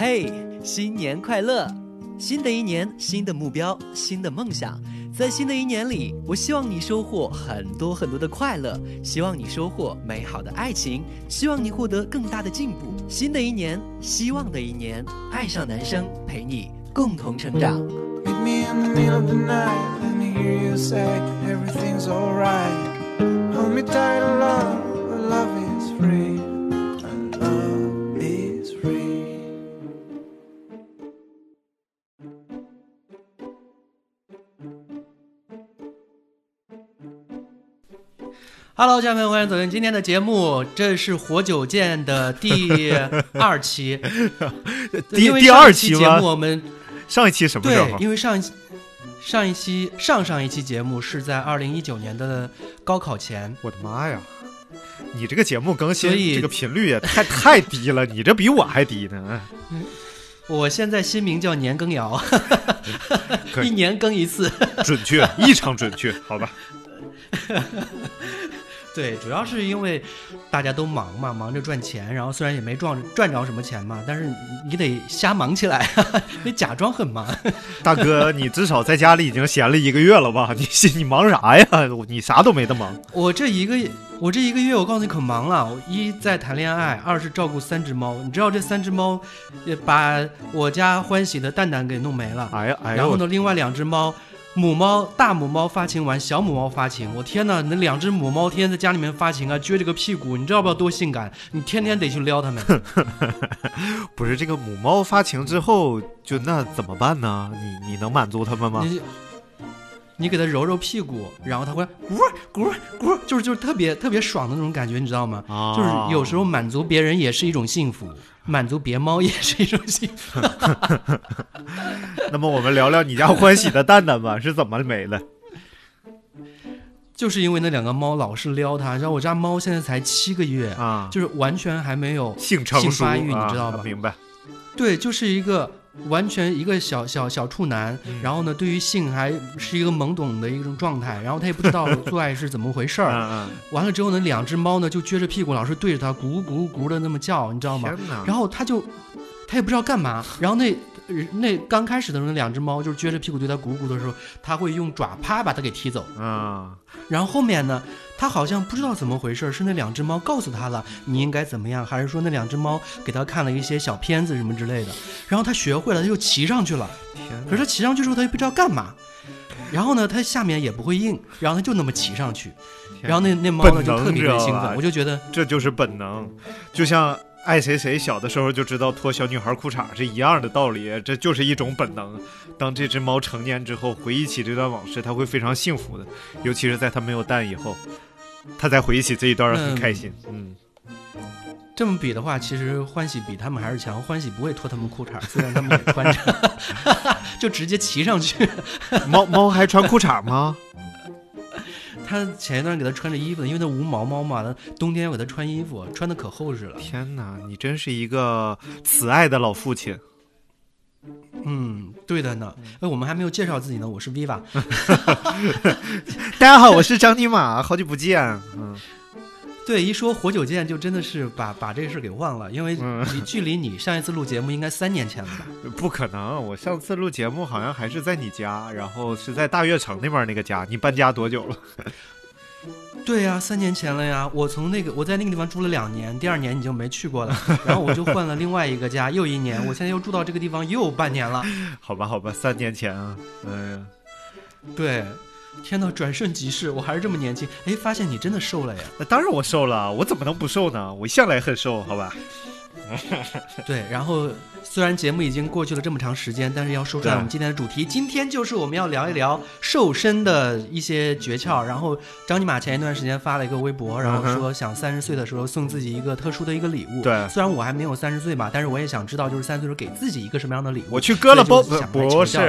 嘿，新年快乐！新的一年，新的目标，新的梦想。在新的一年里，我希望你收获很多很多的快乐，希望你收获美好的爱情，希望你获得更大的进步。新的一年，希望的一年，爱上男生陪你共同成长。Hold me tight, love. Love is free. Hello，家人们，欢迎走进今天的节目。这是活久见的第二期，第因为第二期节目我们上一期什么时对，因为上一期上一期上上一期节目是在二零一九年的高考前，我的妈呀！你这个节目更新所以这个频率也太太低了，你这比我还低呢。我现在新名叫年羹尧，一年更一次。准确，异常准确，好吧？对，主要是因为大家都忙嘛，忙着赚钱，然后虽然也没赚赚着什么钱嘛，但是你得瞎忙起来，得假装很忙。大哥，你至少在家里已经闲了一个月了吧？你 你忙啥呀？你啥都没得忙。我这一个我这一个月，我告诉你可忙了。我一在谈恋爱，二是照顾三只猫。你知道这三只猫，也把我家欢喜的蛋蛋给弄没了。哎呀哎呀，然后呢，另外两只猫，母猫大母猫发情完，小母猫发情。我天哪，那两只母猫天天在家里面发情啊，撅着个屁股，你知道不知道多性感？你天天得去撩它们。不是这个母猫发情之后，就那怎么办呢？你你能满足它们吗？你你给它揉揉屁股，然后它会咕咕咕，就是就是特别特别爽的那种感觉，你知道吗？啊，就是有时候满足别人也是一种幸福，满足别猫也是一种幸福。那么我们聊聊你家欢喜的蛋蛋吧，是怎么没的？就是因为那两个猫老是撩它，然后我家猫现在才七个月，啊，就是完全还没有性成熟性发育，啊你知道吧？明白。对，就是一个完全一个小小小处男，嗯然后呢，对于性还是一个懵懂的一种状态，然后他也不知道做爱是怎么回事儿。嗯完了之后呢，两只猫呢就撅着屁股，老是对着他咕咕咕的那么叫，你知道嗯，吗？然后他就他也不知道干嘛，然后那那刚开始的时候，那两只猫就是撅着屁股对它鼓鼓的时候，它会用爪啪把它给踢走。啊，然后后面呢，他好像不知道怎么回事，是那两只猫告诉他了你应该怎么样，还是说那两只猫给他看了一些小片子什么之类的，然后他学会了，他就骑上去了。天可是他骑上去之后，他又不知道干嘛。然后呢，它下面也不会硬，然后他就那么骑上去，然后那那猫呢就特别兴奋，我就觉得这就是本能，就像爱谁谁小的时候就知道脱小女孩裤衩是一样的道理，这就是一种本能。当这只猫成年之后，回忆起这段往事，它会非常幸福的，尤其是在它没有蛋以后，它再回忆起这一段很开心。嗯，这么比的话，其实欢喜比他们还是强。欢喜不会脱他们裤衩，虽然他们也穿着，就直接骑上去。猫猫还穿裤衩吗？他前一段给他穿着衣服呢，因为他无毛猫嘛，他冬天要给他穿衣服，穿的可厚实了。天哪，你真是一个慈爱的老父亲。嗯，对的呢。哎，我们还没有介绍自己呢，我是 Viva。大家好，我是张尼玛，好久不见。嗯，对，一说活久见，就真的是把把这事儿给忘了，因为你距离你上一次录节目应该三年前了吧？不可能，我上次录节目好像还是在你家，然后是在大悦城那边那个家。你搬家多久了？对呀、三年前了呀。我从那个我在那个地方住了两年，第二年你就没去过了，然后我就换了另外一个家，又一年，我现在又住到这个地方又半年了。好吧，好吧，三年前啊，哎呀、对，天呐，转瞬即逝，我还是这么年轻。哎，发现你真的瘦了呀。那当然我瘦了，我怎么能不瘦呢？我向来很瘦，好吧？对，然后虽然节目已经过去了这么长时间，但是要说出来我们今天的主题，今天就是我们要聊一聊瘦身的一些诀窍。然后张尼玛前一段时间发了一个微博，然后说想三十岁的时候送自己一个特殊的一个礼物。对虽然我还没有三十岁吧，但是我也想知道，就是三十岁时候给自己一个什么样的礼物。我去割了包，不是下，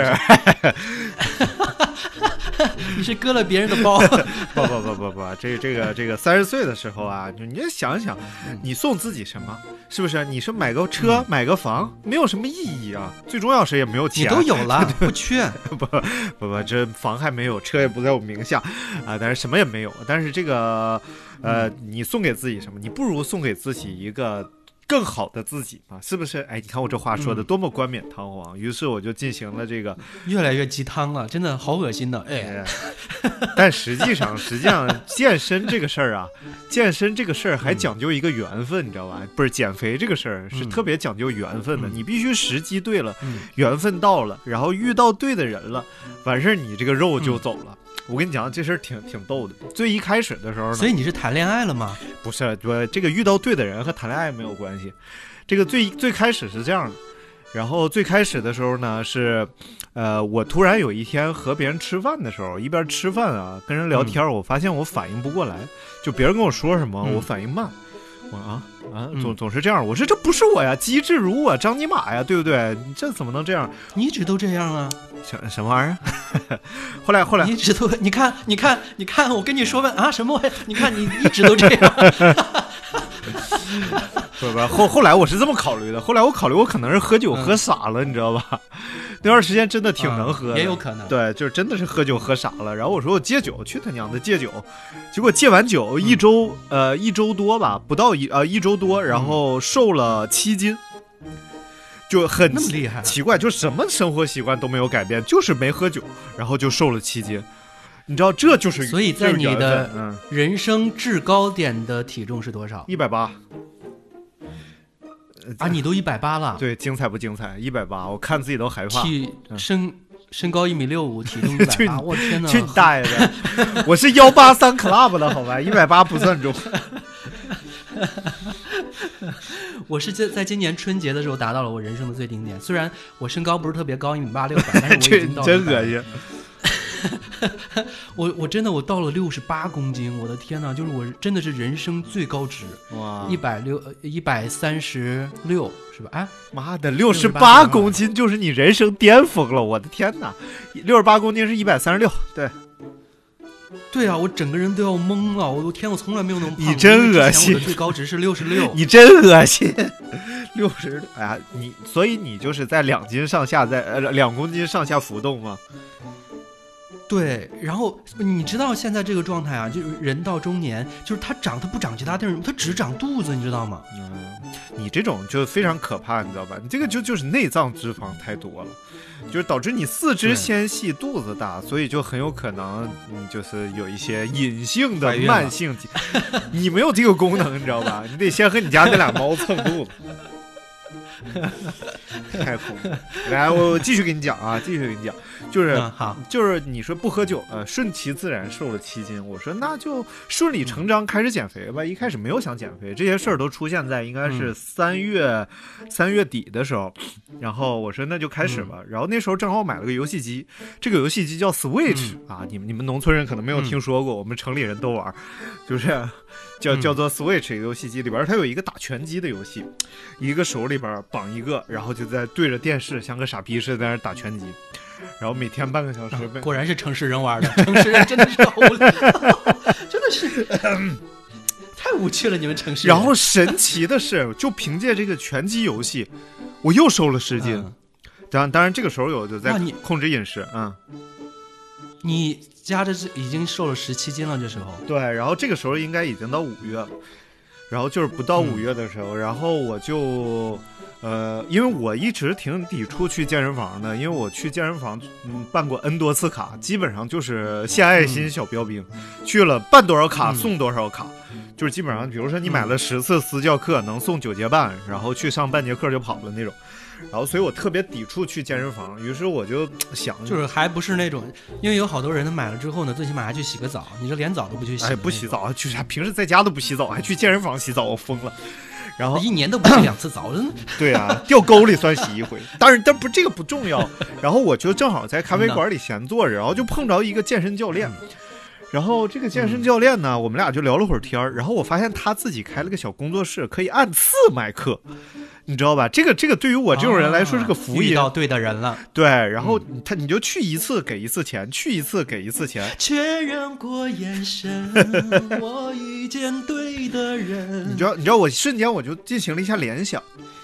你是割了别人的包。不不不不不，这这个这个三十岁的时候啊，就你就想想，嗯你送自己什么？是不是？你是买个车、买个房，没有什么意义啊。最重要是也没有钱你，都有了，不缺。不不不，这房还没有，车也不在我名下啊，但是什么也没有。但是这个，呃，你送给自己什么？你不如送给自己一个更好的自己嘛，是不是？哎，你看我这话说嗯的多么冠冕堂皇。于是我就进行了这个，越来越鸡汤了，真的好恶心的。哎，哎，但实际上，实际上健身这个事儿啊，健身这个事儿还讲究一个缘分，你知道吧？不是减肥这个事儿是嗯特别讲究缘分的，嗯你必须时机对了，嗯缘分到了，然后遇到对的人了，完事儿你这个肉就嗯走了。我跟你讲，这事儿挺挺逗的。最一开始的时候呢，所以你是谈恋爱了吗？不是，我这个遇到对的人和谈恋爱没有关系。这个最最开始是这样的，然后最开始的时候呢是，呃，我突然有一天和别人吃饭的时候，一边吃饭啊跟人聊天，我发现我反应不过来，就别人跟我说什么，嗯我反应慢。我啊啊，嗯总总是这样。我说这不是我呀，机智如我，张尼玛呀，对不对？你这怎么能这样？你一直都这样啊！什什么玩意儿？后来后来你一直都，你看，你看，你看，我跟你说吧，啊，什么玩意儿？你看你一直都这样。不不，后后来我是这么考虑的，后来我考虑我可能是喝酒嗯喝傻了，你知道吧？那段时间真的挺能喝也有可能。对，就是真的是喝酒喝傻了。然后我说我戒酒，去他娘的戒酒！结果戒完酒一周，呃，一周多吧，不到一呃一周多，然后瘦了七斤，就很那么厉害，奇怪，就什么生活习惯都没有改变，就是没喝酒，然后就瘦了七斤。你知道这就是所以在你的人生制高点的体重是多少一百八啊？你都一百八了，对精彩不精彩？一百八，我看自己都害怕。体嗯身身高一米六五，体重一百八，我天哪！去你大爷的！我是幺八三 club 的好吧，一百八不算重。我是在在今年春节的时候达到了我人生的最顶点，虽然我身高不是特别高，一米八六百，但是我已这经到了真恶心。我我真的我到了六十八公斤，我的天呐，就是我真的是人生最高值，哇一百六呃一百三十六是吧？哎，妈的，六十68八公斤就是你人生巅峰了！我的天哪，六十八公斤是一百三十六，对，对啊，我整个人都要懵了，我的天，我从来没有那么。你真恶心我的最高值是六十六。你真恶心。六十，哎呀，你所以你就是在两斤上下在呃两公斤上下浮动吗？对，然后你知道现在这个状态啊，就是人到中年，就是他长他不长其他地儿，他只长肚子，你知道吗？嗯，你这种就非常可怕，你知道吧？你这个就就是内脏脂肪太多了，就是导致你四肢纤细，肚子大，所以就很有可能你就是有一些隐性的慢性疾，你没有这个功能，你知道吧？你得先和你家那俩猫蹭肚子。太恐怖！来，我我继续给你讲啊，继续给你讲，就是嗯，好，就是你说不喝酒，呃，顺其自然瘦了七斤。我说那就顺理成章开始减肥吧。一开始没有想减肥，这些事儿都出现在应该是嗯三月、三月底的时候。然后我说那就开始吧。然后那时候正好买了个游戏机，这个游戏机叫 Switch、啊，你们你们农村人可能没有嗯听说过，我们城里人都玩，就是叫嗯叫做 Switch 一个游戏机里边儿它有一个打拳击的游戏，一个手里边儿绑一个，然后就在对着电视像个傻逼似的在那打拳击。然后每天半个小时被，果然是城市人玩的，城市人真的是好无聊，真的是 太无趣了，你们城市人。然后神奇的是，就凭借这个拳击游戏，我又瘦了十斤。嗯当然，当然这个时候有就在你控制饮食，嗯，你家这是已经瘦了十七斤了，这时候。对。然后这个时候应该已经到五月了，然后就是不到嗯。五月的时候，然后我就。呃，因为我一直挺抵触去健身房的，因为我去健身房嗯办过 N 多次卡，基本上就是献爱心小标兵，去了办多少卡嗯送多少卡，就是基本上，比如说你买了十次私教课，能送九节半，然后去上半节课就跑了那种，然后所以我特别抵触去健身房，于是我就想，就是还不是那种，因为有好多人他买了之后呢，最起码还去洗个澡，你这连澡都不去洗，哎不洗，澡，就是？平时在家都不洗澡，还去健身房洗澡，我疯了。然后一年都不洗两次澡，对啊，掉沟里算洗一回。但是，但不这个不重要。然后我就正好在咖啡馆里闲坐着，然后就碰着一个健身教练。然后这个健身教练呢，我们俩就聊了会儿天儿。然后我发现他自己开了个小工作室，可以按次卖课，你知道吧？这个这个对于我这种人来说是个福音。啊遇到对的人了，对，然后他你就去一次给一次钱，去一次给一次钱。确认过眼神，我遇见对的人。你知道，你知道，我瞬间我就进行了一下联想，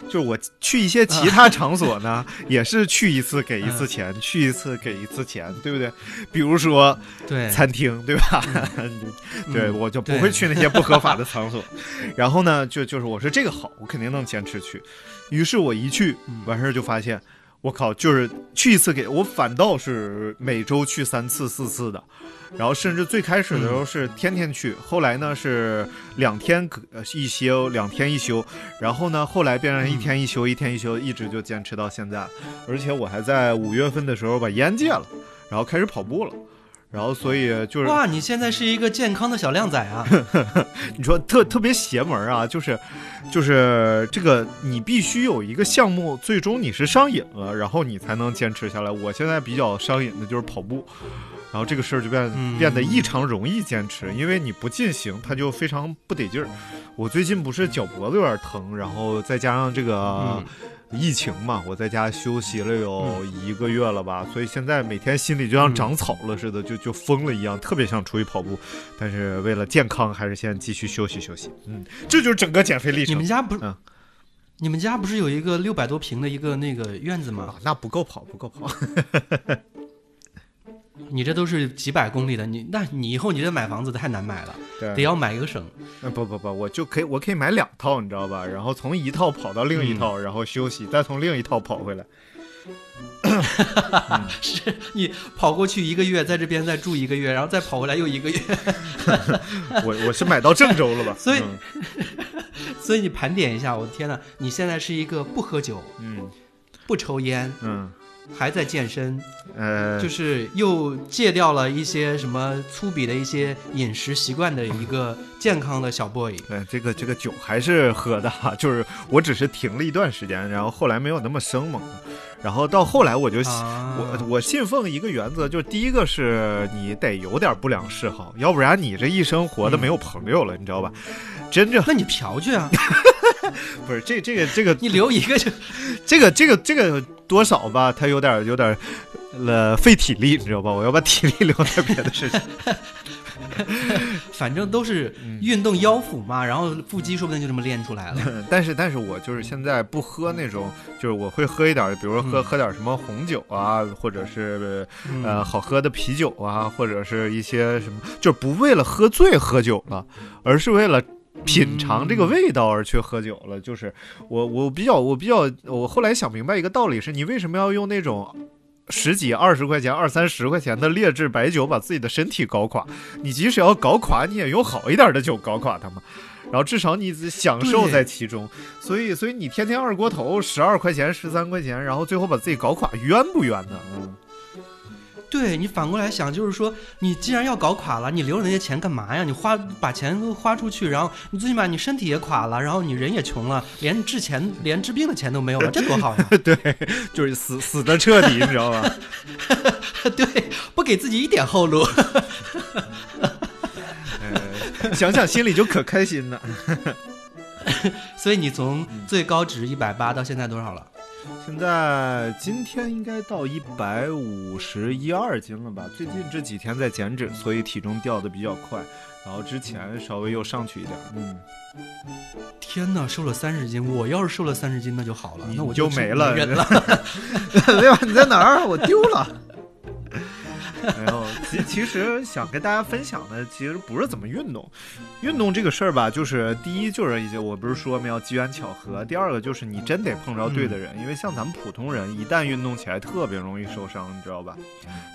就是我去一些其他场所呢，也是去一次给一次钱，去一次给一次钱，对不对？比如说对，餐厅，对吧？对，嗯我就不会去那些不合法的场所。然后呢，就就是我说这个好，我肯定能坚持去。于是我一去完事儿就发现，我靠，就是去一次给我反倒是每周去三次四次的。然后甚至最开始的时候是天天去，后来呢是两天可一休，两天一休，然后呢后来变成一天一休，一天一休，一直就坚持到现在。而且我还在五月份的时候把烟戒了，然后开始跑步了。然后，所以就是哇，你现在是一个健康的小靓仔啊！你说特特别邪门啊，就是就是这个，你必须有一个项目，最终你是上瘾了，然后你才能坚持下来。我现在比较上瘾的就是跑步，然后这个事儿就变、嗯变得异常容易坚持，因为你不进行，它就非常不得劲儿。我最近不是脚脖子有点疼，然后再加上这个。嗯疫情嘛，我在家休息了有一个月了吧，所以现在每天心里就像嗯长草了似的，就就疯了一样，特别想出去跑步，但是为了健康，还是先继续休息休息。嗯，这就是整个减肥历程。你们家不是、嗯你们家不是有一个六百多平的一个那个院子吗啊？，那不够跑，不够跑。你这都是几百公里的，你那你以后你这买房子太难买了，得对，要买一个省。嗯不不不，我就可以，我可以买两套，你知道吧？然后从一套跑到另一嗯套，然后休息，再从另一套跑回来。是你跑过去一个月，在这边再住一个月，然后再跑回来又一个月，我我是买到郑州了吧？所以嗯 所以你盘点一下，我的天呐，你现在是一个不喝酒、嗯不抽烟，嗯还在健身，呃，就是又戒掉了一些什么粗鄙的一些饮食习惯的一个健康的小 boy。对，这个这个酒还是喝的哈，就是我只是停了一段时间，然后后来没有那么生猛了，然后到后来我就、啊我我信奉一个原则，就是第一个是你得有点不良嗜好，要不然你这一生活的没有朋友了，你知道吧？真正那你嫖去啊！不是这这个这个你留一个就这个这个这个多少吧，他有点有点呃费体力，你知道吧？我要把体力留在别的事情。反正都是嗯运动腰腹嘛，然后腹肌说不定就这么练出来了。但是但是我就是现在不喝那种，就是我会喝一点，比如说喝、嗯喝点什么红酒啊，或者是嗯呃好喝的啤酒啊，或者是一些什么，就是不为了喝醉喝酒了，而是为了。品尝这个味道而去喝酒了，就是我我比较我比较我后来想明白一个道理是，你为什么要用那种十几二十块钱二三十块钱的劣质白酒把自己的身体搞垮？你即使要搞垮，你也用好一点的酒搞垮它嘛。然后至少你享受在其中，所以所以你天天二锅头十二块钱十三块钱，然后最后把自己搞垮，冤不冤呢？嗯，对你反过来想，就是说，你既然要搞垮了，你留着那些钱干嘛呀？你花把钱都花出去，然后你最起码你身体也垮了，然后你人也穷了，连治钱连治病的钱都没有了，这多好呀！对，就是死死的彻底，你知道吧？对，不给自己一点后路。呃，想想心里就可开心了。所以你从最高值一百八到现在多少了？现在今天应该到一百五十一二斤了吧？最近这几天在减脂，所以体重掉的比较快。然后之前稍微又上去一点，嗯，天哪，瘦了三十斤！我要是瘦了三十斤，那就好了，那我就没了人了。对吧？你在哪儿？我丢了。然后其其实想跟大家分享的，其实不是怎么运动。运动这个事儿吧，就是第一就是一些我不是说没有机缘巧合，第二个就是你真得碰着对的人，因为像咱们普通人一旦运动起来，特别容易受伤，你知道吧？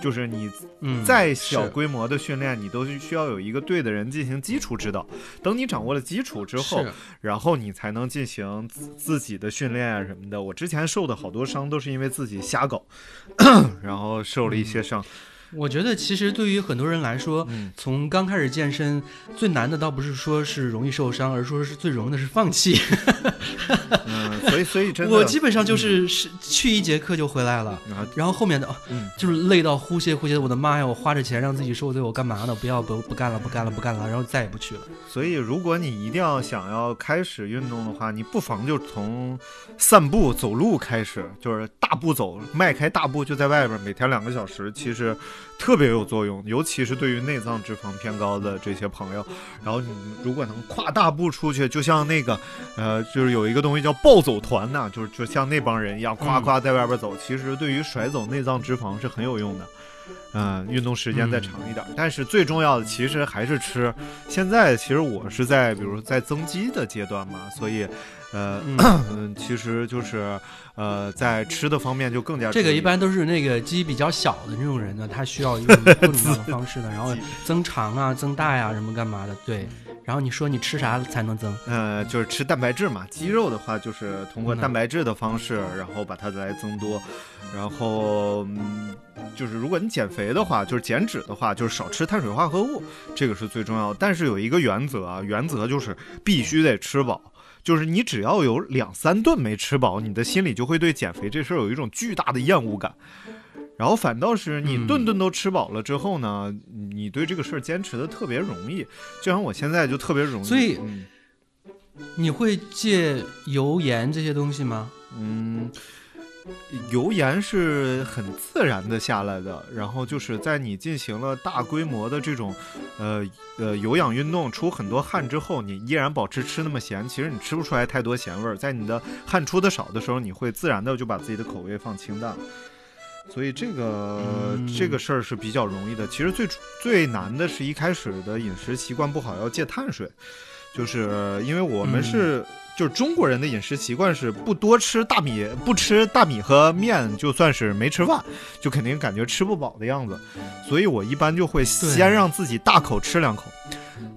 就是你嗯，再小规模的训练，你都需要有一个对的人进行基础指导。等你掌握了基础之后，然后你才能进行自自己的训练啊什么的。我之前受的好多伤都是因为自己瞎搞，然后受了一些伤。我觉得其实对于很多人来说，嗯，从刚开始健身，最难的倒不是说是容易受伤，而说是最容易的是放弃。嗯，所以所以真 的，我基本上就是是去一节课就回来了，然后然后后面的、就是累到呼吸呼吸，我的妈呀！我花着钱让自己受罪，我干嘛呢？不要不不干了，不干了，不干了，然后再也不去了。所以如果你一定要想要开始运动的话，你不妨就从散步走路开始，就是大步走，迈开大步就在外边，每天两个小时，其实特别有作用，尤其是对于内脏脂肪偏高的这些朋友。然后你如果能跨大步出去，就像那个呃，就是有一个东西叫暴走团呐、就是就像那帮人一样，夸夸在外边走，其实对于甩走内脏脂肪是很有用的。嗯，运动时间再长一点，但是最重要的其实还是吃。现在其实我是在比如在增肌的阶段嘛，所以呃，嗯，其实就是呃，在吃的方面就更加这个一般都是那个肌比较小的那种人呢，他需要用 各种各样的方式呢，然后增长啊、增大呀、什么干嘛的，对。然后你说你吃啥才能增？呃，就是吃蛋白质嘛。肌肉的话，就是通过嗯蛋白质的方式，然后把它来增多。然后，嗯，就是如果你减肥的话，就是减脂的话，就是少吃碳水化合物，这个是最重要的。但是有一个原则啊，原则就是必须得吃饱。就是你只要有两三顿没吃饱，你的心里就会对减肥这事儿有一种巨大的厌恶感。然后反倒是你嗯顿顿都吃饱了之后呢，你对这个事儿坚持的特别容易。就像我现在就特别容易，所以嗯。你会戒油盐这些东西吗？嗯，油盐是很自然的下来的，然后就是在你进行了大规模的这种，呃呃有氧运动，出很多汗之后，你依然保持吃那么咸，其实你吃不出来太多咸味儿。在你的汗出的少的时候，你会自然的就把自己的口味放清淡。所以这个、嗯这个事儿是比较容易的。其实最最难的是一开始的饮食习惯不好，要戒碳水，就是因为我们是、就是中国人的饮食习惯是不多吃大米，不吃大米和面，就算是没吃饭，就肯定感觉吃不饱的样子。所以我一般就会先让自己大口吃两口。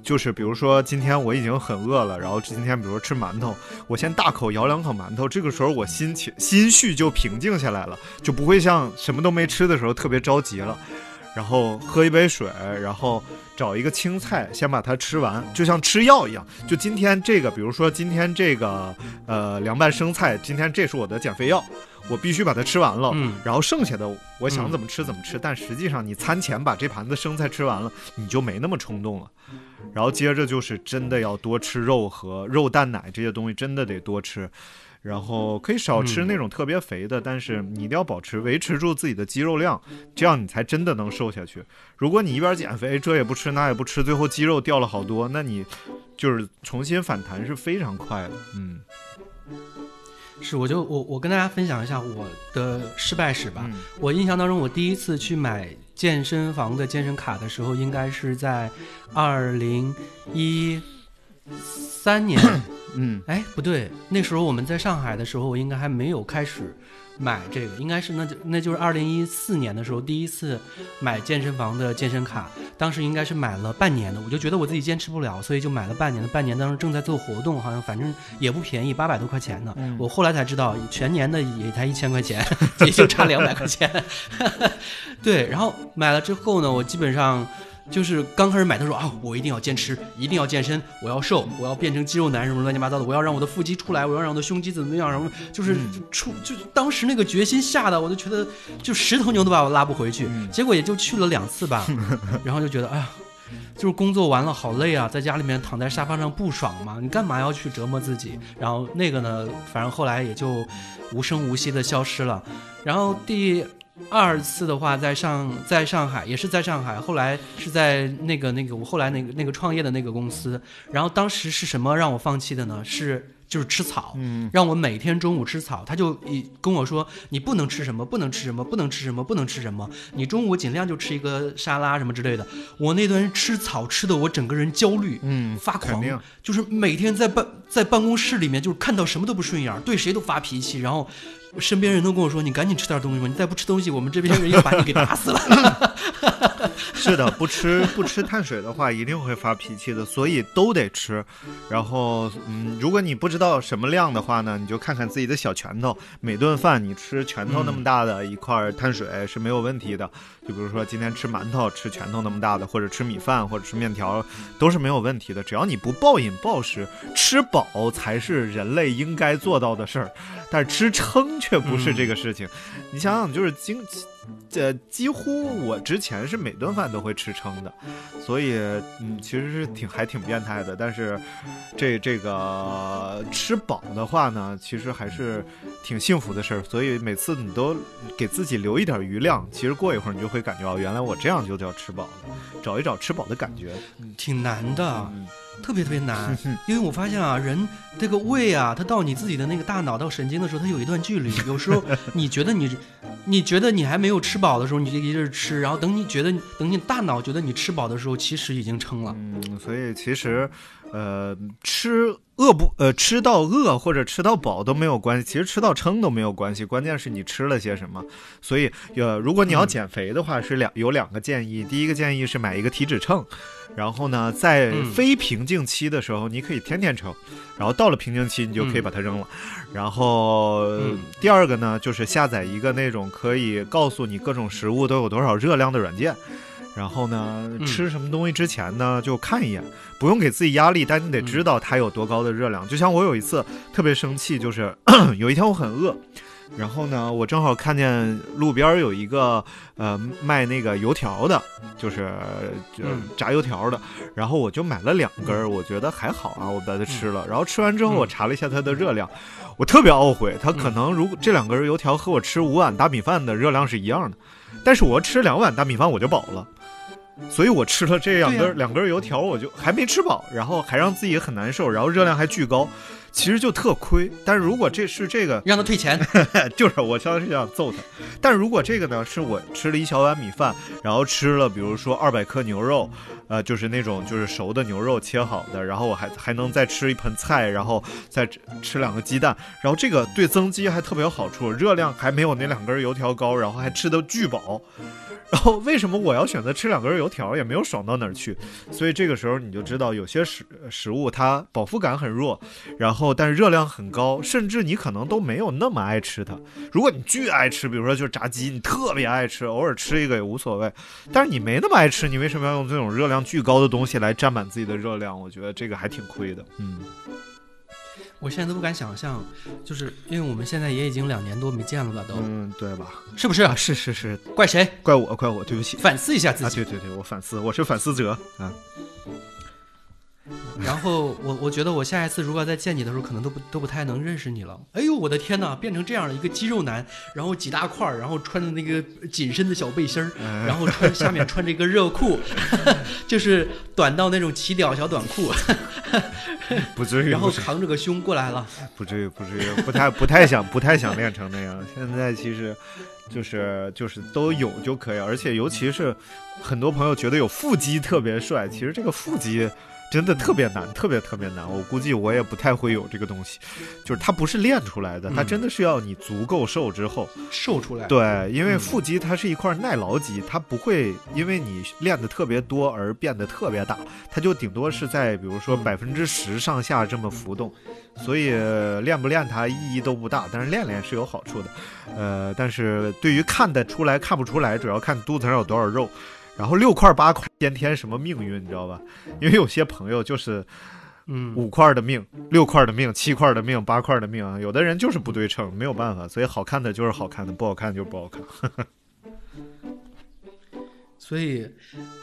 就是比如说今天我已经很饿了，然后今天比如说吃馒头，我先大口咬两口馒头，这个时候我心情心绪就平静下来了，就不会像什么都没吃的时候特别着急了。然后喝一杯水，然后找一个青菜，先把它吃完，就像吃药一样。就今天这个，比如说今天这个呃凉拌生菜，今天这是我的减肥药，我必须把它吃完了。嗯然后剩下的我想嗯怎么吃怎么吃，但实际上你餐前把这盘子生菜吃完了，你就没那么冲动了。然后接着就是真的要多吃肉和肉蛋奶这些东西，真的得多吃。然后可以少吃嗯那种特别肥的，但是你一定要保持维持住自己的肌肉量，这样你才真的能瘦下去。如果你一边减肥，这也不吃那也不吃，最后肌肉掉了好多，那你就是重新反弹是非常快的。嗯是，我就我我跟大家分享一下我的失败史吧。嗯我印象当中，我第一次去买健身房的健身卡的时候，应该是在二零一三年。嗯哎，不对，那时候我们在上海的时候，我应该还没有开始买这个，应该是那就那就是二零一四年的时候第一次买健身房的健身卡，当时应该是买了半年的，我就觉得我自己坚持不了，所以就买了半年的。半年当时正在做活动，好像反正也不便宜，八百多块钱呢。嗯我后来才知道，全年的也才一千块钱，也就差两百块钱。对，然后买了之后呢，我基本上。就是刚开始买的时候啊，我一定要坚持，一定要健身，我要瘦，我要变成肌肉男什么乱七八糟的，我要让我的腹肌出来，我要让我的胸肌怎么样，什么就是出就当时那个决心下的，我就觉得就十头牛都把我拉不回去，嗯结果也就去了两次吧，然后就觉得哎呀。就是工作完了好累啊，在家里面躺在沙发上不爽嘛，你干嘛要去折磨自己？然后那个呢，反正后来也就无声无息的消失了。然后第二次的话，在上在上海也是在上海，后来是在那个那个我后来那个那个创业的那个公司，然后当时是什么让我放弃的呢？是就是吃草，嗯让我每天中午吃草，他就一跟我说你不能吃什么，不能吃什么，不能吃什么，不能吃什么，你中午尽量就吃一个沙拉什么之类的。我那段吃草吃的我整个人焦虑，嗯，发狂，就是每天在办在办公室里面，就是看到什么都不顺眼，对谁都发脾气，然后身边人都跟我说：“你赶紧吃点东西吧，你再不吃东西，我们这边人要把你给打死了。是的，不吃不吃碳水的话，一定会发脾气的，所以都得吃。然后，嗯，如果你不知道什么量的话呢，你就看看自己的小拳头，每顿饭你吃拳头那么大的一块碳水是没有问题的。就比如说今天吃馒头，吃拳头那么大的，或者吃米饭，或者吃面条，都是没有问题的。只要你不暴饮暴食，吃饱才是人类应该做到的事儿。但是吃撑却不是这个事情。你想想，就是经呃，几乎我之前是每顿饭都会吃撑的，所以嗯，其实是挺还挺变态的。但是这这个吃饱的话呢，其实还是挺幸福的事儿。所以每次你都给自己留一点余量，其实过一会儿你就会感觉哦，原来我这样就叫吃饱了，找一找吃饱的感觉。挺难的，嗯特别特别难。因为我发现啊，人这个胃啊，它到你自己的那个大脑到神经的时候，它有一段距离。有时候你觉得你，你觉得你还没有吃饱的时候，你就一直吃，然后等你觉得等你大脑觉得你吃饱的时候，其实已经撑了。嗯，所以其实，呃，吃饿不呃吃到饿或者吃到饱都没有关系，其实吃到撑都没有关系，关键是你吃了些什么。所以，呃，如果你要减肥的话，是两有两个建议，第一个建议是买一个体脂秤。然后呢，在嗯非瓶颈期的时候，你可以天天称，然后到了瓶颈期，你就可以把它扔了。然后、嗯第二个呢，就是下载一个那种可以告诉你各种食物都有多少热量的软件。然后呢，嗯吃什么东西之前呢，就看一眼，不用给自己压力，但你得知道它有多高的热量。就像我有一次特别生气，就是 有一天我很饿，然后呢，我正好看见路边有一个呃卖那个油条的，就是就嗯炸油条的，然后我就买了两根儿，我觉得还好啊，我把它吃了。然后吃完之后，嗯我查了一下它的热量，我特别懊悔，它可能如果这两根油条和我吃五碗大米饭的热量是一样的，但是我吃两碗大米饭我就饱了。所以我吃了这两根、啊两根油条，我就还没吃饱，然后还让自己很难受，然后热量还巨高，其实就特亏。但是如果这是这个让他退钱，就是我相当是想揍他。但如果这个呢，是我吃了一小碗米饭，然后吃了比如说二百克牛肉，呃，就是那种就是熟的牛肉切好的，然后我还还能再吃一盆菜，然后再吃两个鸡蛋，然后这个对增肌还特别有好处，热量还没有那两根油条高，然后还吃的巨饱。然后为什么我要选择吃两根油条，也没有爽到哪儿去？所以这个时候你就知道，有些食食物它饱腹感很弱，然后但是热量很高，甚至你可能都没有那么爱吃它。如果你巨爱吃，比如说就是炸鸡，你特别爱吃，偶尔吃一个也无所谓。但是你没那么爱吃，你为什么要用这种热量巨高的东西来占满自己的热量？我觉得这个还挺亏的。嗯，我现在都不敢想象，就是因为我们现在也已经两年多没见了吧，都、嗯，对吧？是不是？啊，是是是，怪谁？怪我，怪我，对不起。反思一下自啊，己。对对对，我反思，我是反思者啊。然后我我觉得我下一次如果再见你的时候，可能都不都不太能认识你了。哎呦，我的天哪，变成这样的一个肌肉男，然后几大块儿，然后穿的那个紧身的小背心儿，哎然后穿下面穿着一个热裤，就是短到那种齐屌小短裤，不至于，然后扛着个胸过来了。不至于，不至于，不太不太想不太想练成那样。现在其实就是就是都有就可以，而且尤其是很多朋友觉得有腹肌特别帅，其实这个腹肌。真的特别难，特别特别难。我估计我也不太会有这个东西，就是它不是练出来的，它嗯真的是要你足够瘦之后，瘦出来，，对，因为嗯腹肌它是一块耐劳肌，它不会因为你练的特别多而变得特别大，它就顶多是在比如说嗯百分之十上下这么浮动，所以呃练不练它意义都不大，但是练练是有好处的。呃，但是对于看得出来看不出来，主要看肚子上有多少肉。然后六块八块，先天什么命运，你知道吧？因为有些朋友就是嗯，五块的命、六块的命、七块的命、八块的命啊，有的人就是不对称，没有办法，所以好看的就是好看的，不好看就是不好看。所以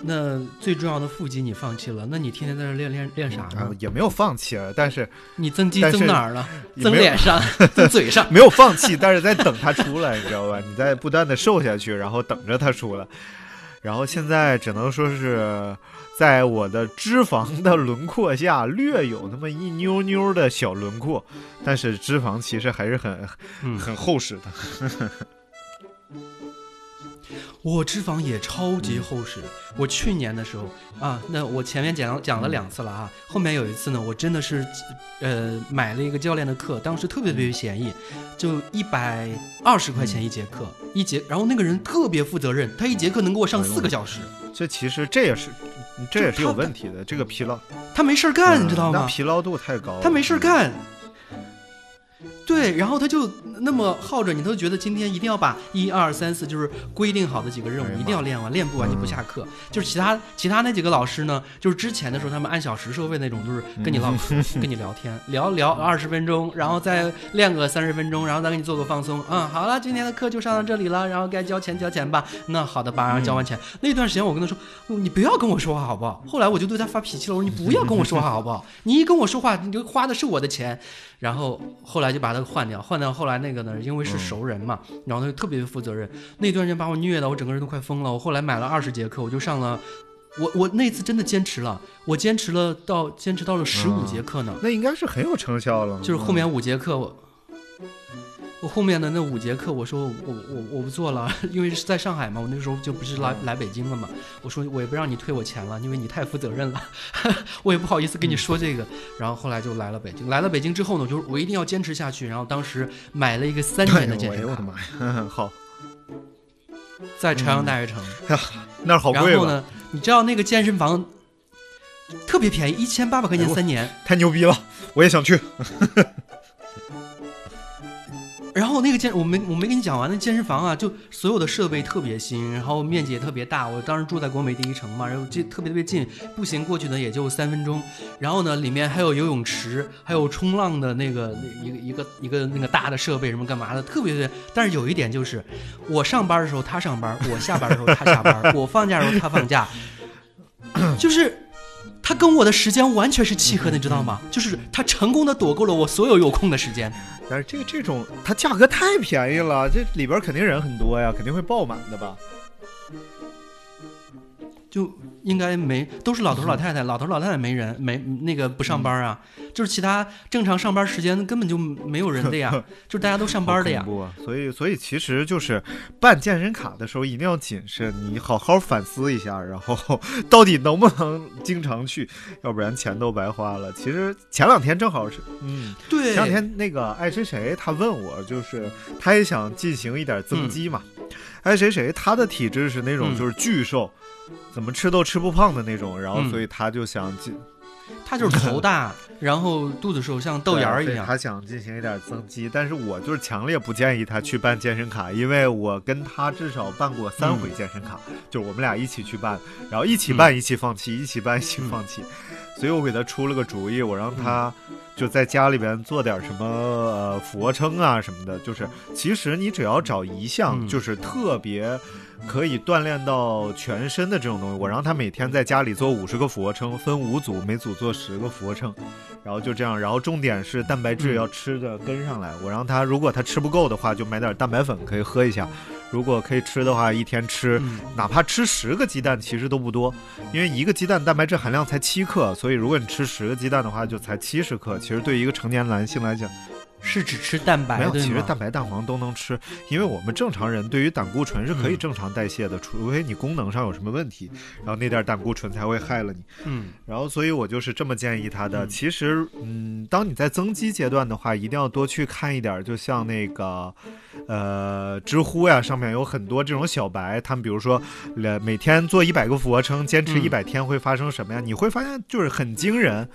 那最重要的腹肌你放弃了，那你天天在这练练练啥啊呢？，也没有放弃啊，但是你增肌增哪儿了？增脸上，增嘴上。没有放弃，但是在等它出来，你知道吧？你在不断的瘦下去，然后等着它出来，然后现在只能说是在我的脂肪的轮廓下略有那么一妞妞的小轮廓，但是脂肪其实还是很嗯，很厚实的。我脂肪也超级厚实。我去年的时候啊，那我前面讲讲了两次了啊，后面有一次呢，我真的是呃买了一个教练的课，当时特别特别便宜，就一百二十块钱一节课，一节，然后那个人特别负责任，他一节课能给我上四个小时，这其实这也是这也是有问题的，这个疲劳他没事儿干，你知道吗？疲劳度太高，他没事儿干。对，然后他就那么耗着，你都觉得今天一定要把一二三四就是规定好的几个任务一定要练完，练不完就不下课。就是其他其他那几个老师呢，就是之前的时候他们按小时收费那种，就是跟你唠嗑，跟你聊天，聊聊二十分钟，然后再练个三十分钟，然后再给你做个放松。嗯，好了，今天的课就上到这里了，然后该交钱交钱吧。那好的吧，然后交完钱、那段时间我跟他说，你不要跟我说话好不好？后来我就对他发脾气了，我说你不要跟我说话好不好？你一跟我说话，你就花的是我的钱。然后后来就把他换掉，换掉后来那个呢，因为是熟人嘛，然后他就特别负责任。那段时间把我虐的，我整个人都快疯了。我后来买了二十节课，我就上了。我我那次真的坚持了，我坚持了到坚持到了十五节课呢，那应该是很有成效了。就是后面五节课我。我后面的那五节课，我说我我我不做了，因为是在上海嘛，我那时候就不是来来北京了嘛。我说我也不让你退我钱了，因为你太负责任了，我也不好意思跟你说这个。然后后来就来了北京，来了北京之后呢，就是我一定要坚持下去。然后当时买了一个三年的健身卡哎呦我的，妈呀！好，在朝阳大悦城。那儿好贵吧？然后呢，你知道那个健身房特别便宜，一千八百块钱三年。太牛逼了，我也想去。然后那个健我没我没跟你讲完，那健身房啊，就所有的设备特别新，然后面积也特别大。我当时住在国美第一城嘛，然后这特别特别近，步行过去呢也就三分钟。然后呢，里面还有游泳池，还有冲浪的那个那一个一个一个那个大的设备什么干嘛的，特别特别。但是有一点就是，我上班的时候他上班，我下班的时候他下班，我放假的时候他放假，就是。他跟我的时间完全是契合的，你知道吗？就是他成功的躲过了我所有有空的时间。但是这个这种，它价格太便宜了，这里边肯定人很多呀，肯定会爆满的吧？就应该没，都是老头老太太，老头老太太没人，没那个不上班啊，就是其他正常上班时间根本就没有人的呀，就是大家都上班的呀好。恐怖啊！所以，所以其实就是办健身卡的时候一定要谨慎，你好好反思一下，然后到底能不能经常去，要不然钱都白花了。其实前两天正好是，嗯，对，前两天那个爱谁谁他问我，就是他也想进行一点增肌嘛。爱谁谁他的体质是那种嗯就是巨瘦，怎么吃都吃不胖的那种，然后嗯。所以他就想进他就是头大，然后肚子瘦，像豆芽儿一样。他想进行一点增肌，但是我就是强烈不建议他去办健身卡，因为我跟他至少办过三回健身卡，就是我们俩一起去办，然后一起办一起放弃，一起办一起放弃，所以我给他出了个主意，我让他就在家里边做点什么呃俯卧撑啊什么的，就是其实你只要找一项嗯。就是特别。可以锻炼到全身的这种东西，我让他每天在家里做五十个俯卧撑，分五组，每组做十个俯卧撑，然后就这样，然后重点是蛋白质要吃的跟上来。我让他，如果他吃不够的话，就买点蛋白粉可以喝一下；如果可以吃的话，一天吃哪怕吃十个鸡蛋其实都不多，因为一个鸡蛋蛋白质含量才七克，所以如果你吃十个鸡蛋的话，就才七十克。其实对于一个成年男性来讲，是只吃蛋白没有？其实蛋白、蛋黄都能吃，因为我们正常人对于胆固醇是可以嗯正常代谢的，除非你功能上有什么问题，然后那点胆固醇才会害了你。嗯然后，所以我就是这么建议他的。嗯其实，嗯，当你在增肌阶段的话，一定要多去看一点，就像那个，呃，知乎呀，上面有很多这种小白，他们比如说，呃，每天做一百个俯卧撑，坚持嗯一百天会发生什么呀？你会发现就是很惊人。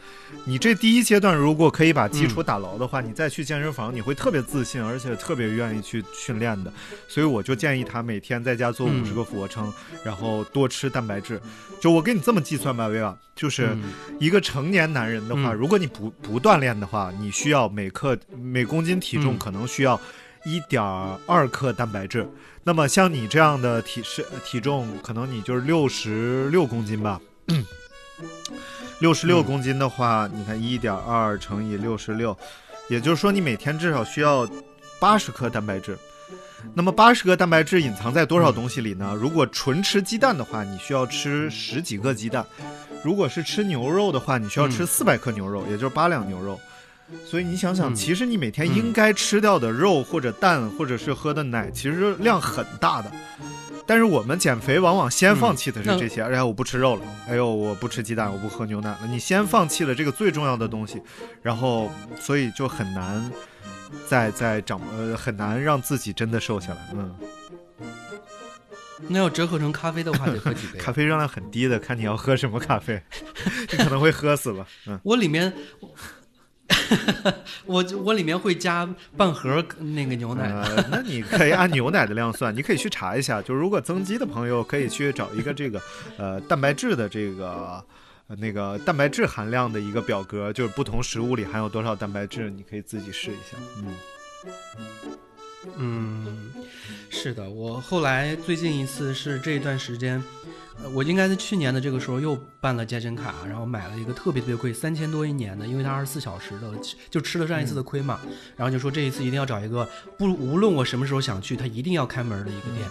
你这第一阶段如果可以把基础打牢的话，你再去健身房，你会特别自信，而且特别愿意去训练的。所以我就建议他每天在家做嗯五十个俯卧撑，然后多吃蛋白质。就我给你这么计算吧，薇娃，就是。嗯一个成年男人的话，嗯如果你不不锻炼的话，你需要每克每公斤体重嗯可能需要一点二克蛋白质。那么像你这样的体是体重，可能你就是六十六公斤吧。六十六嗯公斤的话，你看一点二乘以六十六，也就是说你每天至少需要八十克蛋白质。那么八十克蛋白质隐藏在多少东西里呢？如果纯吃鸡蛋的话，你需要吃十几个鸡蛋；如果是吃牛肉的话，你需要吃嗯四百克牛肉，也就是八两牛肉。所以你想想，嗯其实你每天应该吃掉的肉或者蛋，或者是喝的奶，其实量很大的。但是我们减肥往往先放弃的是这些，哎呀，我不吃肉了，哎呦，我不吃鸡蛋，我不喝牛奶了。你先放弃了这个最重要的东西，然后所以就很难再再长呃很难让自己真的瘦下来。嗯，那要折合成咖啡的话，得喝几杯？咖啡热量很低的，看你要喝什么咖啡，你可能会喝死了。嗯，我里面，我我里面会加半盒那个牛奶。呃，那你可以按牛奶的量算，你可以去查一下。就如果增肌的朋友，可以去找一个这个呃蛋白质的这个。那个蛋白质含量的一个表格，就是不同食物里含有多少蛋白质，你可以自己试一下。嗯，嗯，是的，我后来最近一次是这一段时间，呃我应该在去年的这个时候又办了健身卡，然后买了一个特别特别贵，三千多一年的，因为它二十四小时的，就吃了上一次的亏嘛。然后就说这一次一定要找一个不无论我什么时候想去，它一定要开门的一个店。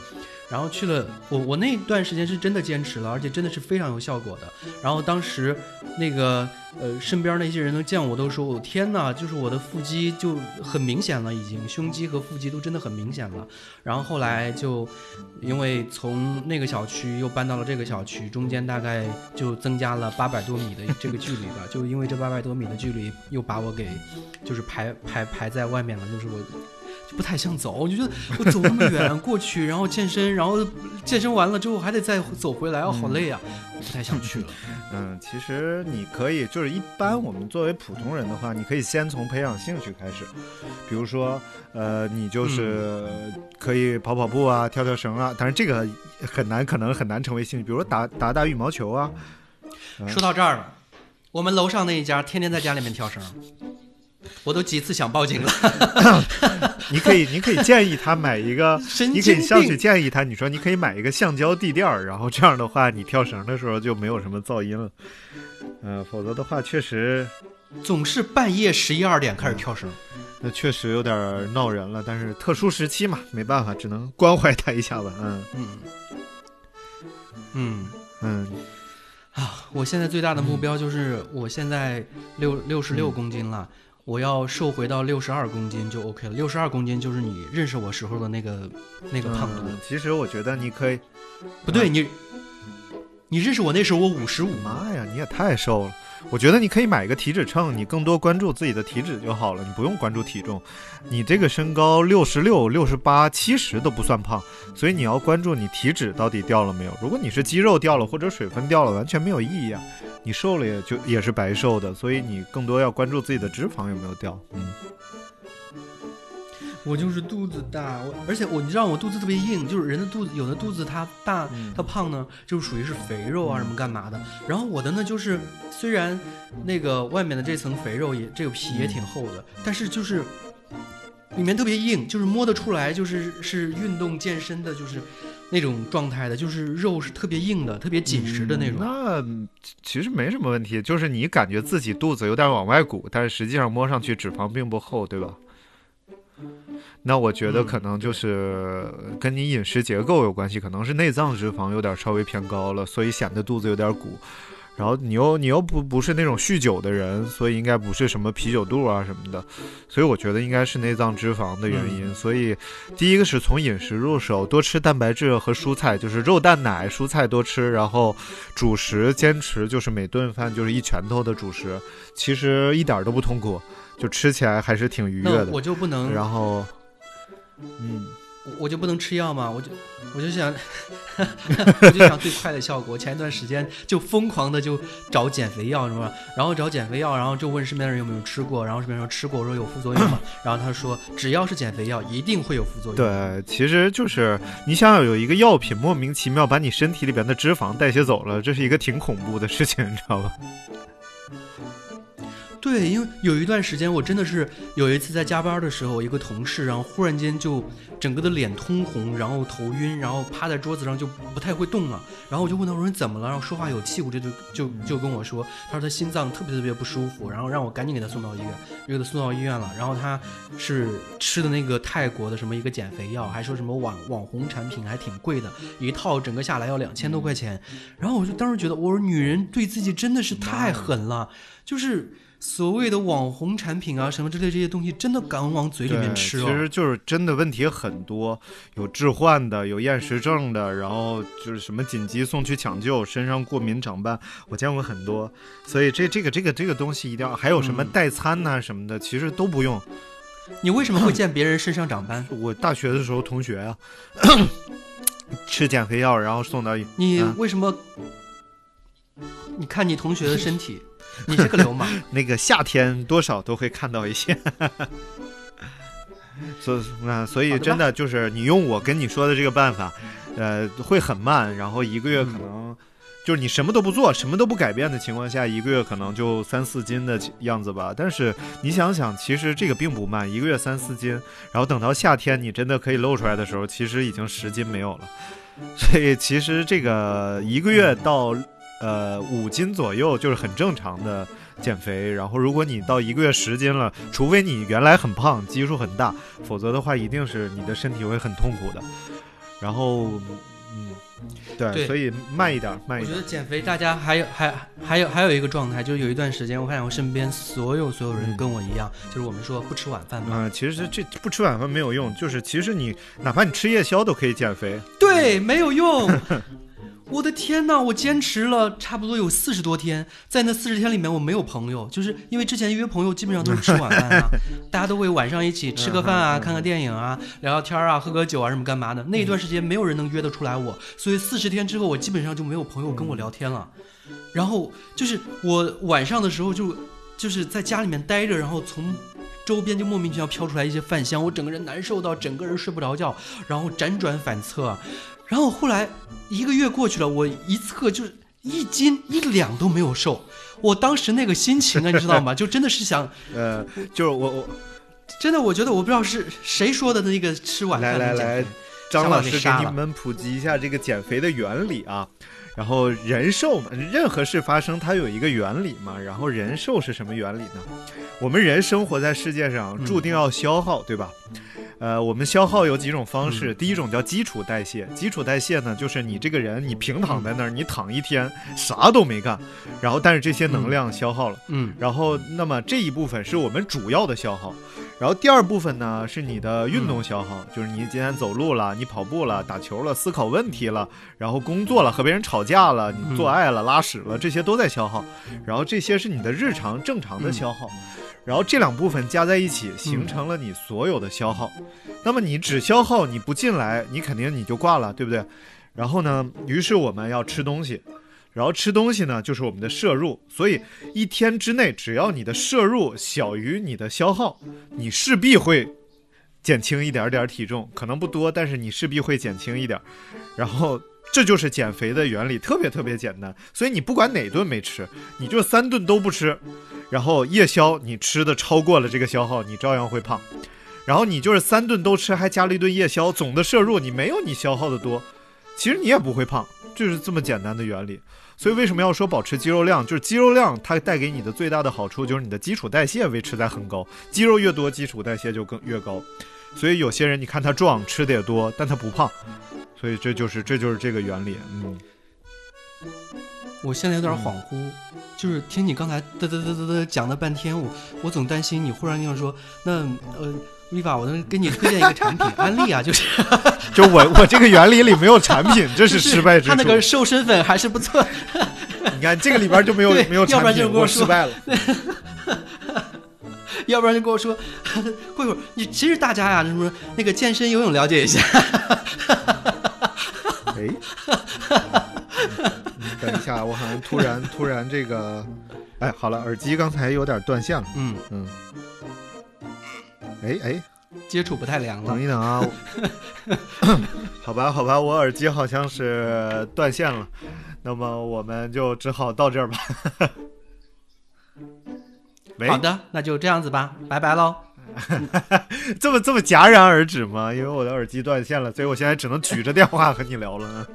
然后去了，我我那段时间是真的坚持了，而且真的是非常有效果的。然后当时那个呃身边那些人能见我都说，我天呐，就是我的腹肌就很明显了，已经胸肌和腹肌都真的很明显了。然后后来就因为从那个小区又搬到了这个小区，中间大概就增加了八百多米的这个距离吧。就因为这八百多米的距离，又把我给就是排排排在外面了，就是我。就不太想走，我就觉得我走那么远 过去，然后健身，然后健身完了之后还得再走回来，哦，好累啊，我不太想去了。嗯，其实你可以，就是一般我们作为普通人的话，你可以先从培养兴趣开始，比如说，呃，你就是可以跑跑步啊，跳跳绳啊，但是这个很难，可能很难成为兴趣。比如说打打打羽毛球啊。说到这儿了，我们楼上那一家天天在家里面跳绳，我都几次想报警了。你可以，你可以建议他买一个，你可以上去建议他，你说你可以买一个橡胶地垫儿，然后这样的话，你跳绳的时候就没有什么噪音了。嗯、否则的话，确实，总是半夜十一二点开始跳绳。那确实有点闹人了。但是特殊时期嘛，没办法，只能关怀他一下吧。嗯嗯嗯嗯，啊，我现在最大的目标就是，我现在六六十六公斤了。我要瘦回到六十二公斤就 OK 了，六十二公斤就是你认识我时候的那个那个胖度。嗯其实我觉得你可以，不对，你你认识我那时候我五十五吗？妈呀，你也太瘦了。我觉得你可以买一个体脂秤，你更多关注自己的体脂就好了，你不用关注体重。你这个身高六十六、六十八、七十都不算胖，所以你要关注你体脂到底掉了没有。如果你是肌肉掉了或者水分掉了，完全没有意义啊。你瘦了也就也是白瘦的，所以你更多要关注自己的脂肪有没有掉。嗯，我就是肚子大，我而且我你知道我肚子特别硬，就是人的肚子有的肚子它大嗯它胖呢，就是属于是肥肉啊什么干嘛的。然后我的呢就是虽然那个外面的这层肥肉也这个皮也挺厚的，但是就是里面特别硬，就是摸得出来，就是是运动健身的，就是那种状态的，就是肉是特别硬的，特别紧实的那种。那嗯其实没什么问题，就是你感觉自己肚子有点往外鼓，但是实际上摸上去脂肪并不厚，对吧？那我觉得嗯可能就是跟你饮食结构有关系，可能是内脏脂肪有点稍微偏高了，所以显得肚子有点鼓。然后你又你又不不是那种酗酒的人，所以应该不是什么啤酒肚啊什么的，所以我觉得应该是内脏脂肪的原因。所以第一个是从饮食入手，多吃蛋白质和蔬菜，就是肉蛋奶、蔬菜多吃，然后主食坚持就是每顿饭就是一拳头的主食，其实一点儿都不痛苦，就吃起来还是挺愉悦的。我就不能，然后，嗯，我我就不能吃药吗？我就我就想，我就想最快的效果。前一段时间就疯狂的就找减肥药，什么？然后找减肥药，然后就问身边的人有没有吃过，然后身边人说吃过，我说有副作用嘛？然后他说只要是减肥药，一定会有副作用。对，其实就是你想想，有一个药品莫名其妙把你身体里边的脂肪代谢走了，这是一个挺恐怖的事情，你知道吧？对，因为有一段时间我真的是有一次在加班的时候，一个同事，然后忽然间就整个的脸通红，然后头晕，然后趴在桌子上就不太会动了。然后我就问他我说你怎么了？然后说话有气无力，就就就跟我说，他说他心脏特别特别不舒服，然后让我赶紧给他送到医院，就给他送到医院了。然后他是吃的那个泰国的什么一个减肥药，还说什么网网红产品还挺贵的，一套整个下来要两千多块钱。然后我就当时觉得，我说女人对自己真的是太狠了，就是。所谓的网红产品啊，什么之类这些东西，真的敢往嘴里面吃哦。其实就是真的问题很多，有置换的，有厌食症的，然后就是什么紧急送去抢救，身上过敏长斑，我见过很多。所以这这个这个这个东西一定要，还有什么嗯代餐呐、什么的，其实都不用。你为什么会见别人身上长斑？我大学的时候同学啊，吃减肥药，然后送到你嗯为什么？你看你同学的身体，你是个流氓。那个夏天多少都会看到一些。所以啊，所以真的就是你用我跟你说的这个办法，呃，会很慢，然后一个月可能就是你什么都不做，什么都不改变的情况下，一个月可能就三四斤的样子吧。但是你想想，其实这个并不慢，一个月三四斤，然后等到夏天你真的可以露出来的时候，其实已经十斤没有了。所以其实这个一个月到呃五斤左右就是很正常的减肥。然后如果你到一个月十斤了，除非你原来很胖，基数很大，否则的话一定是你的身体会很痛苦的。然后嗯，对，对所以慢一点，慢一点。我觉得减肥，大家还有还还有还有一个状态，就是有一段时间，我发现我身边所有所有人嗯跟我一样，就是我们说不吃晚饭嘛。嗯、其实这不吃晚饭没有用，就是其实你哪怕你吃夜宵都可以减肥。对，没有用。我的天呐，我坚持了差不多有四十多天，在那四十天里面，我没有朋友，就是因为之前约朋友基本上都是吃晚饭啊，大家都会晚上一起吃个饭啊，看个电影啊，聊聊天啊，喝个酒啊，什么干嘛的。那一段时间没有人能约得出来我，所以四十天之后，我基本上就没有朋友跟我聊天了。然后就是我晚上的时候就就是在家里面待着，然后从周边就莫名其妙飘出来一些饭香，我整个人难受到整个人睡不着觉，然后辗转反侧，然后后来一个月过去了，我一测就是一斤一两都没有瘦，我当时那个心情啊，你知道吗？就真的是想，呃，就是我我真的我觉得我不知道是谁说的那个吃晚来来来饭能减肥，张老师给你们普及一下这个减肥的原理啊。然后人瘦嘛，任何事发生它有一个原理嘛。然后人瘦是什么原理呢？我们人生活在世界上，嗯注定要消耗，对吧？呃，我们消耗有几种方式，嗯。第一种叫基础代谢。基础代谢呢，就是你这个人你平躺在那儿，你躺一天啥都没干，然后但是这些能量消耗了。嗯。然后，那么这一部分是我们主要的消耗，然后第二部分呢是你的运动消耗，就是你今天走路了，你跑步了，打球了，思考问题了，然后工作了，和别人吵架了，你做爱了，拉屎了，这些都在消耗，然后这些是你的日常正常的消耗，然后这两部分加在一起形成了你所有的消耗，那么你只消耗你不进来，你肯定你就挂了，对不对？然后呢，于是我们要吃东西。然后吃东西呢，就是我们的摄入，所以一天之内，只要你的摄入小于你的消耗，你势必会减轻一点点体重，可能不多，但是你势必会减轻一点。然后这就是减肥的原理，特别特别简单。所以你不管哪顿没吃，你就三顿都不吃，然后夜宵你吃的超过了这个消耗，你照样会胖。然后你就是三顿都吃，还加了一顿夜宵，总的摄入你没有你消耗的多，其实你也不会胖，就是这么简单的原理。所以为什么要说保持肌肉量？就是肌肉量它带给你的最大的好处就是你的基础代谢维持在很高，肌肉越多，基础代谢就更越高。所以有些人你看他壮，吃的也多，但他不胖，所以这就是这就是这个原理。嗯，我现在有点恍惚，就是听你刚才嘚嘚嘚嘚嘚讲了半天，我我总担心你忽然要说，那呃，Viva，我能给你推荐一个产品安利啊，就是 就我我这个原理里没有产品，这是失败之处。他那个瘦身粉还是不错。你看这个里边就没有没有产品，要不然就跟我说我失败了。要不然就跟我说，过一会儿你其实大家呀，什么那个健身游泳了解一下，哎，嗯等一下，我好像突然 突然这个，哎，好了，耳机刚才有点断线了。嗯，嗯，哎哎，接触不太良了等。一等啊，好吧好吧，我耳机好像是断线了，那么我们就只好到这儿吧。喂，好的，那就这样子吧，拜拜喽。这么这么戛然而止吗？因为我的耳机断线了，所以我现在只能举着电话和你聊了。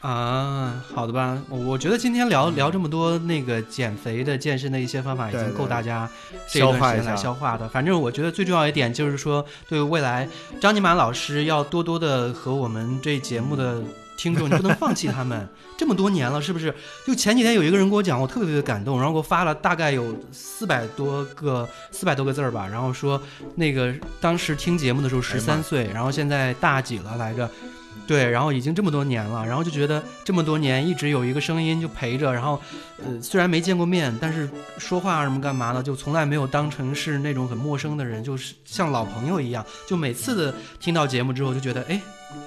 啊，好的吧，我我觉得今天聊聊这么多那个减肥的、健身的一些方法，已经够大家这一消化一下段时间来消化的。反正我觉得最重要一点就是说，对未来张尼玛老师要多多的和我们这节目的听众，你不能放弃他们。这么多年了，是不是？就前几天有一个人给我讲，我特别特别感动，然后给我发了大概有四百多个四百多个字儿吧，然后说那个当时听节目的时候十三岁，然后现在大几了来着。对，然后已经这么多年了，然后就觉得这么多年一直有一个声音就陪着，然后呃，虽然没见过面，但是说话什么干嘛的，就从来没有当成是那种很陌生的人，就是像老朋友一样。就每次的听到节目之后，就觉得哎，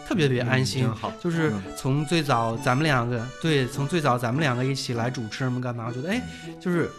特别特别安心。挺好就是嗯从最早咱们两个，对，从最早咱们两个一起来主持什么干嘛，我觉得哎，就是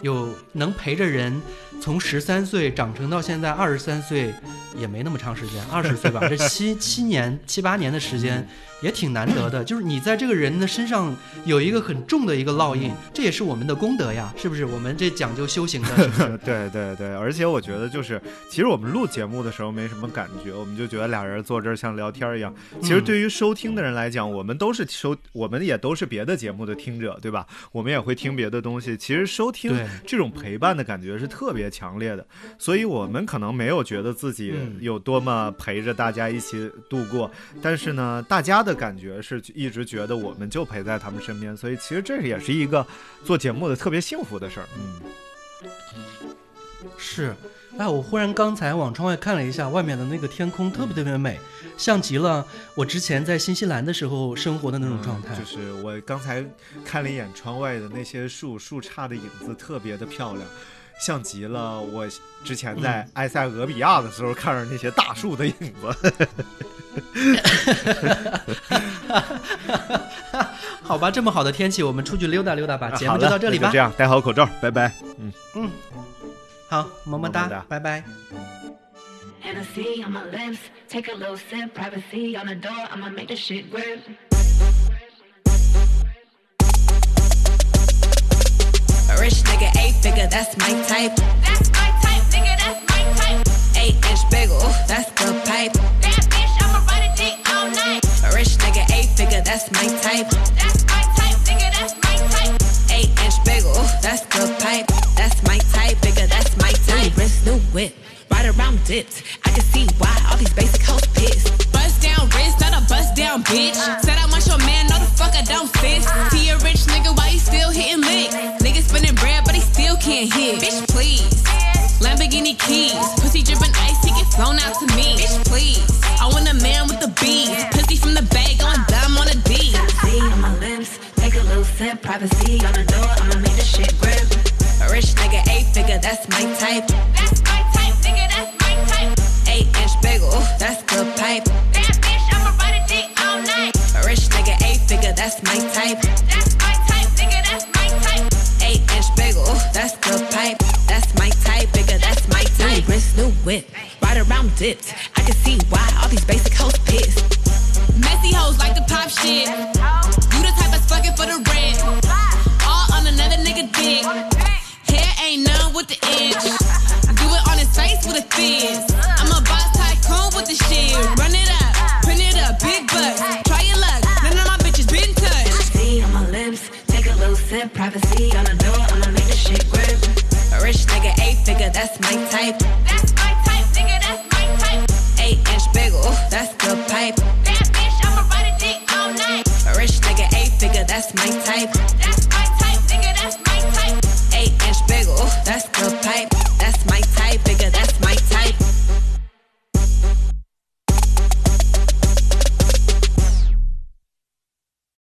有能陪着人从十三岁长成到现在二十三岁，也没那么长时间，二十岁吧，这七七年七八年的时间也挺难得的。就是你在这个人的身上有一个很重的一个烙印，这也是我们的功德呀，是不是？我们这讲究修行的，是不是？对对对，而且我觉得就是，其实我们录节目的时候没什么感觉，我们就觉得俩人坐这儿像聊天一样。其实嗯对于收听的人来讲，我们都是收，我们也都是别的节目的听者，对吧？我们也会听别的东西。其实收听这种陪伴的感觉是特别强烈的，所以我们可能没有觉得自己嗯有多么陪着大家一起度过，但是呢，大家的感觉是一直觉得我们就陪在他们身边，所以其实这也是一个做节目的特别幸福的事儿。嗯。是，哎，我忽然刚才往窗外看了一下，外面的那个天空特别特别美，像极了我之前在新西兰的时候生活的那种状态。嗯就是我刚才看了一眼窗外的那些树，树杈的影子特别的漂亮，像极了我之前在埃塞俄比亚的时候看着那些大树的影子。好吧，这么好的天气，我们出去溜达溜达吧。节目就到这里吧这。样，戴好口罩，拜拜。嗯嗯，好，么么哒么么哒，拜拜。Hennessy on my lips, take a little sip, privacy on the door, I'ma make this shit grip. Rich nigga, eight figure, that's my type. That's my type, nigga, that's my type. Eight inch big, ooh, that's the pipe. That bitch, I'ma ride a dick all night. A rich nigga, eight figure, that's my type. That's my type, nigga, that's my type. Eight inch big, ooh, that's the pipe. That's my type, bigger, that's my type. New wrist, new whip, ride around dipped. I can see why all these basic hoes pissed. Down wrist, not a bust down bitch. Said I want your man, no the fuck I don't sis. He a rich nigga, why he still hitting licks? Nigga spinning bread, but he still can't hit. Bitch, please. Lamborghini keys, pussy dripping ice, he get flown out to me. Bitch, please. I want a man with the bees, pussy from the bag, going dumb on a D. Hennessy on my lips, take a little sip, privacy on the door, I'ma make this shit grip. A rich nigga, eight figure, that's my type.